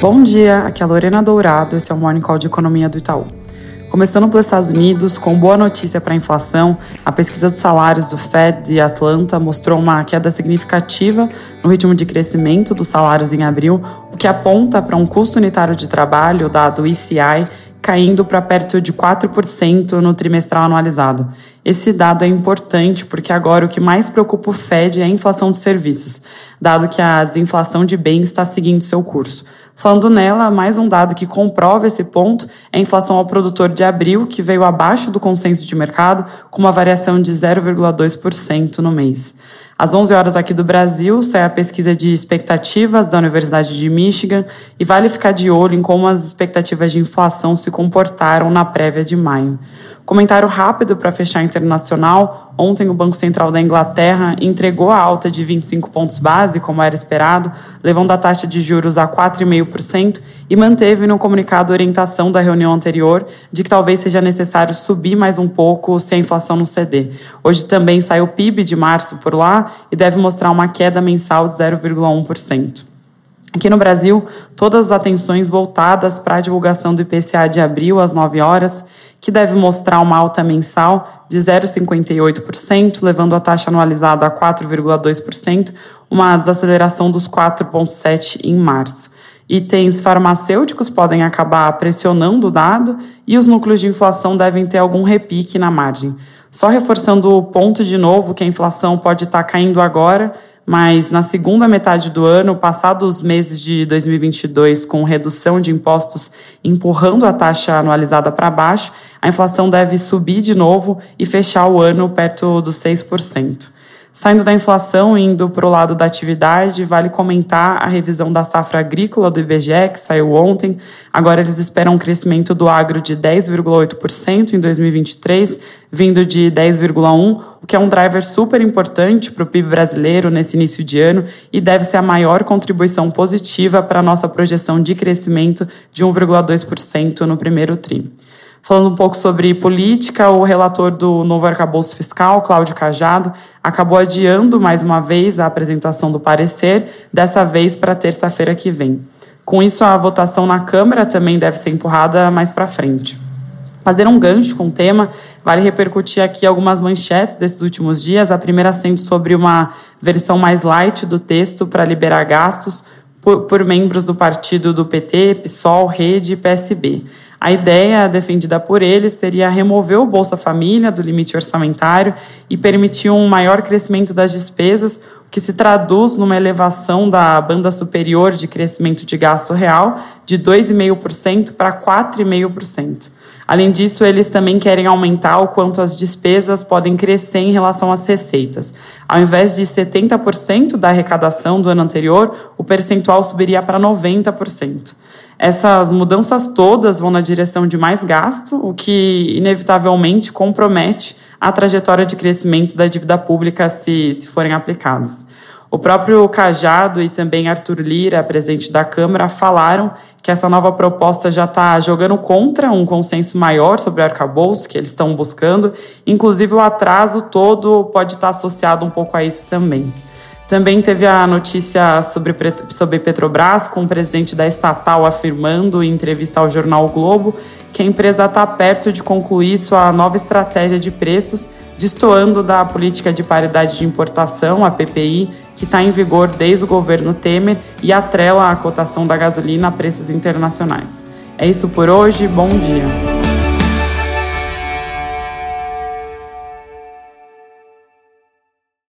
Bom dia, aqui é a Lorena Dourado, esse é o Morning Call de Economia do Itaú. Começando pelos Estados Unidos, com boa notícia para a inflação, a pesquisa de salários do Fed de Atlanta mostrou uma queda significativa no ritmo de crescimento dos salários em abril, o que aponta para um custo unitário de trabalho, dado ICI, caindo para perto de 4% no trimestral anualizado. Esse dado é importante porque agora o que mais preocupa o Fed é a inflação de serviços, dado que a desinflação de bens está seguindo seu curso. Falando nela, mais um dado que comprova esse ponto é a inflação ao produtor de abril, que veio abaixo do consenso de mercado, com uma variação de 0,2% no mês. Às 11 horas aqui do Brasil, sai a pesquisa de expectativas da Universidade de Michigan e vale ficar de olho em como as expectativas de inflação se comportaram na prévia de maio. Comentário rápido para fechar internacional. Ontem o Banco Central da Inglaterra entregou a alta de 25 pontos base, como era esperado, levando a taxa de juros a 4,5% e manteve no comunicado orientação da reunião anterior de que talvez seja necessário subir mais um pouco se a inflação não ceder. Hoje também sai o PIB de março por lá e deve mostrar uma queda mensal de 0,1%. Aqui no Brasil, todas as atenções voltadas para a divulgação do IPCA de abril às 9 horas, que deve mostrar uma alta mensal de 0,58%, levando a taxa anualizada a 4,2%, uma desaceleração dos 4,7% em março. Itens farmacêuticos podem acabar pressionando o dado e os núcleos de inflação devem ter algum repique na margem. Só reforçando o ponto de novo que a inflação pode estar caindo agora, mas na segunda metade do ano, passados os meses de 2022, com redução de impostos empurrando a taxa anualizada para baixo, a inflação deve subir de novo e fechar o ano perto dos 6%. Saindo da inflação e indo para o lado da atividade, vale comentar a revisão da safra agrícola do IBGE, que saiu ontem. Agora eles esperam um crescimento do agro de 10,8% em 2023, vindo de 10,1%, o que é um driver super importante para o PIB brasileiro nesse início de ano e deve ser a maior contribuição positiva para a nossa projeção de crescimento de 1,2% no primeiro TRI. Falando um pouco sobre política, o relator do novo arcabouço fiscal, Cláudio Cajado, acabou adiando mais uma vez a apresentação do parecer, dessa vez para terça-feira que vem. Com isso, a votação na Câmara também deve ser empurrada mais para frente. Fazer um gancho com o tema, vale repercutir aqui algumas manchetes desses últimos dias. A primeira sendo sobre uma versão mais light do texto para liberar gastos por, por membros do partido do PT, PSOL, Rede e PSB. A ideia defendida por eles seria remover o Bolsa Família do limite orçamentário e permitir um maior crescimento das despesas, que se traduz numa elevação da banda superior de crescimento de gasto real de 2,5% para 4,5%. Além disso, eles também querem aumentar o quanto as despesas podem crescer em relação às receitas. Ao invés de 70% da arrecadação do ano anterior, o percentual subiria para 90%. Essas mudanças todas vão na direção de mais gasto, o que inevitavelmente compromete a trajetória de crescimento da dívida pública se, se forem aplicadas. O próprio Cajado e também Arthur Lira, presidente da Câmara, falaram que essa nova proposta já está jogando contra um consenso maior sobre o arcabouço que eles estão buscando. Inclusive, o atraso todo pode estar associado um pouco a isso também. Também teve a notícia sobre, sobre Petrobras, com o presidente da estatal afirmando em entrevista ao jornal o Globo que a empresa está perto de concluir sua nova estratégia de preços, destoando da política de paridade de importação, a PPI, que está em vigor desde o governo Temer e atrela a cotação da gasolina a preços internacionais. É isso por hoje, bom dia.